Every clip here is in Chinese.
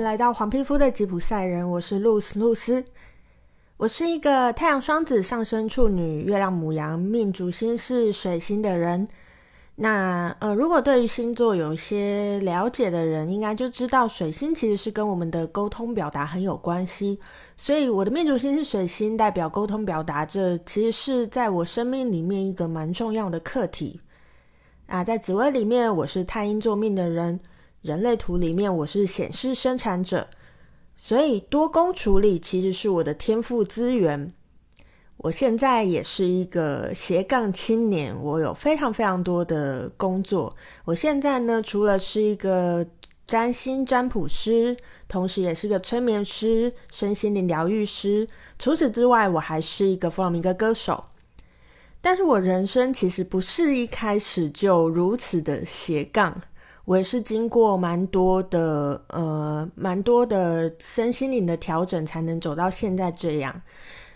来到黄皮肤的吉普赛人，我是露丝露丝。我是一个太阳双子上升处女、月亮母羊、命主星是水星的人。那呃，如果对于星座有一些了解的人，应该就知道水星其实是跟我们的沟通表达很有关系。所以我的命主星是水星，代表沟通表达，这其实是在我生命里面一个蛮重要的课题。啊，在紫微里面，我是太阴坐命的人。人类图里面，我是显示生产者，所以多工处理其实是我的天赋资源。我现在也是一个斜杠青年，我有非常非常多的工作。我现在呢，除了是一个占星占卜师，同时也是个催眠师、身心灵疗愈师。除此之外，我还是一个弗朗明哥歌手。但是我人生其实不是一开始就如此的斜杠。我也是经过蛮多的呃，蛮多的身心灵的调整，才能走到现在这样。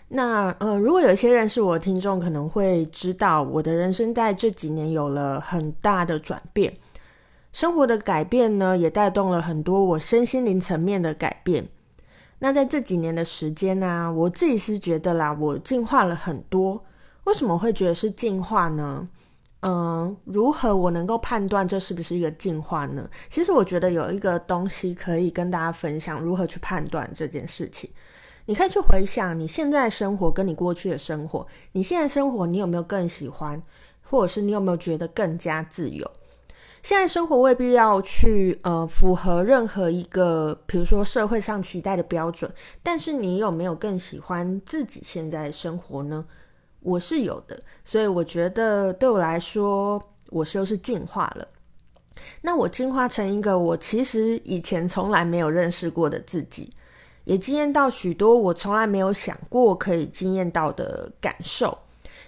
那呃，如果有一些认识我的听众，可能会知道我的人生在这几年有了很大的转变，生活的改变呢，也带动了很多我身心灵层面的改变。那在这几年的时间呢，我自己是觉得啦，我进化了很多。为什么会觉得是进化呢？嗯，如何我能够判断这是不是一个进化呢？其实我觉得有一个东西可以跟大家分享，如何去判断这件事情。你可以去回想你现在生活跟你过去的生活，你现在生活你有没有更喜欢，或者是你有没有觉得更加自由？现在生活未必要去呃符合任何一个，比如说社会上期待的标准，但是你有没有更喜欢自己现在的生活呢？我是有的，所以我觉得对我来说，我就是进化了。那我进化成一个我其实以前从来没有认识过的自己，也经验到许多我从来没有想过可以经验到的感受。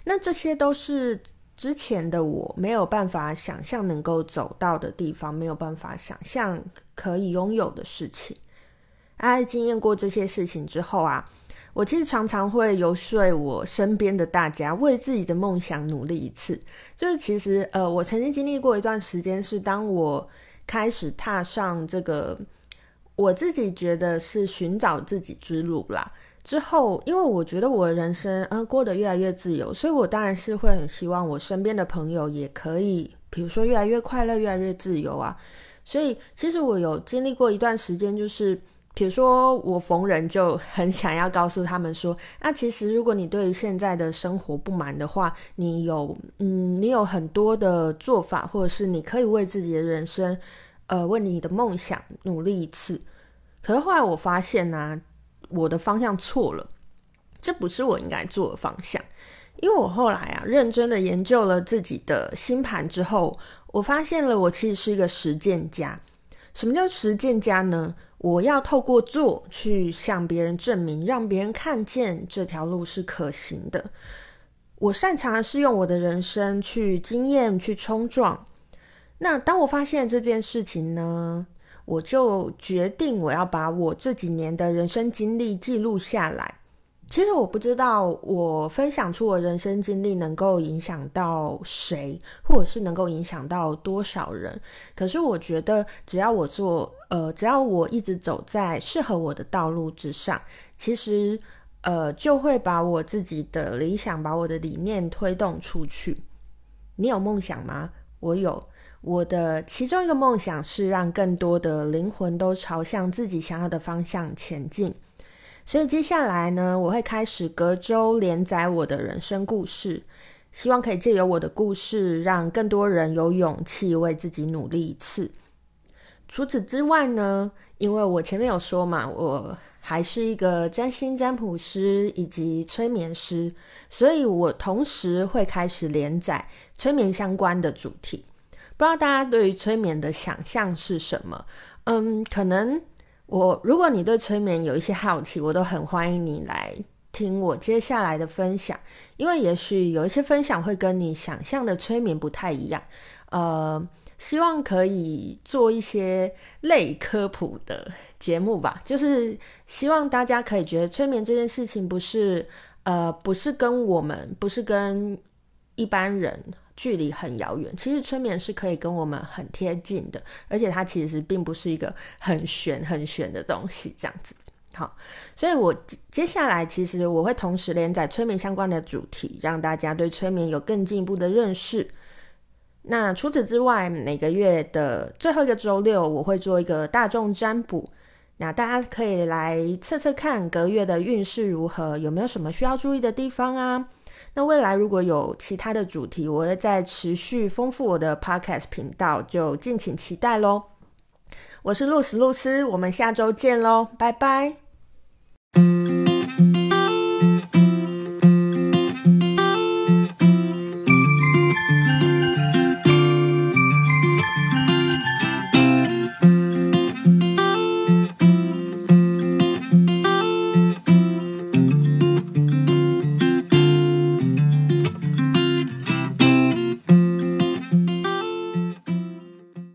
那这些都是之前的我没有办法想象能够走到的地方，没有办法想象可以拥有的事情。哎，经验过这些事情之后啊。我其实常常会游说我身边的大家为自己的梦想努力一次。就是其实呃，我曾经经历过一段时间，是当我开始踏上这个我自己觉得是寻找自己之路啦。之后，因为我觉得我的人生嗯、过得越来越自由，所以我当然是会很希望我身边的朋友也可以，比如说越来越快乐、越来越自由啊。所以其实我有经历过一段时间，就是。比如说，我逢人就很想要告诉他们说，那其实如果你对于现在的生活不满的话，你有嗯，你有很多的做法，或者是你可以为自己的人生，呃，为你的梦想努力一次。可是后来我发现呢、我的方向错了，这不是我应该做的方向。因为我后来啊，认真的研究了自己的星盘之后，我发现了我其实是一个实践家。什么叫实践家呢？我要透过做去向别人证明，让别人看见这条路是可行的。我擅长的是用我的人生去经验、去冲撞。那当我发现这件事情呢，我就决定我要把我这几年的人生经历记录下来。其实我不知道我分享出我人生经历能够影响到谁，或者是能够影响到多少人。可是我觉得，只要我做，呃，只要我一直走在适合我的道路之上，其实，呃，就会把我自己的理想，把我的理念推动出去。你有梦想吗？我有。我的其中一个梦想是让更多的灵魂都朝向自己想要的方向前进。所以接下来呢，我会开始隔周连载我的人生故事，希望可以借由我的故事，让更多人有勇气为自己努力一次。除此之外呢，因为我前面有说嘛，我还是一个占星占卜师以及催眠师，所以我同时会开始连载催眠相关的主题。不知道大家对于催眠的想象是什么？嗯，可能。我，如果你对催眠有一些好奇，我都很欢迎你来听我接下来的分享，因为也许有一些分享会跟你想象的催眠不太一样。呃，希望可以做一些类科普的节目吧，就是希望大家可以觉得催眠这件事情不是，呃，不是跟我们，不是跟一般人距离很遥远。其实催眠是可以跟我们很贴近的，而且它其实并不是一个很玄很玄的东西，这样子。好，所以我接下来其实我会同时连载催眠相关的主题，让大家对催眠有更进一步的认识。那除此之外，每个月的最后一个周六，我会做一个大众占卜，那大家可以来测测看隔月的运势如何，有没有什么需要注意的地方啊？那未来如果有其他的主题，我会再持续丰富我的 Podcast 频道，就敬请期待喽。我是露丝露丝，我们下周见喽，拜拜。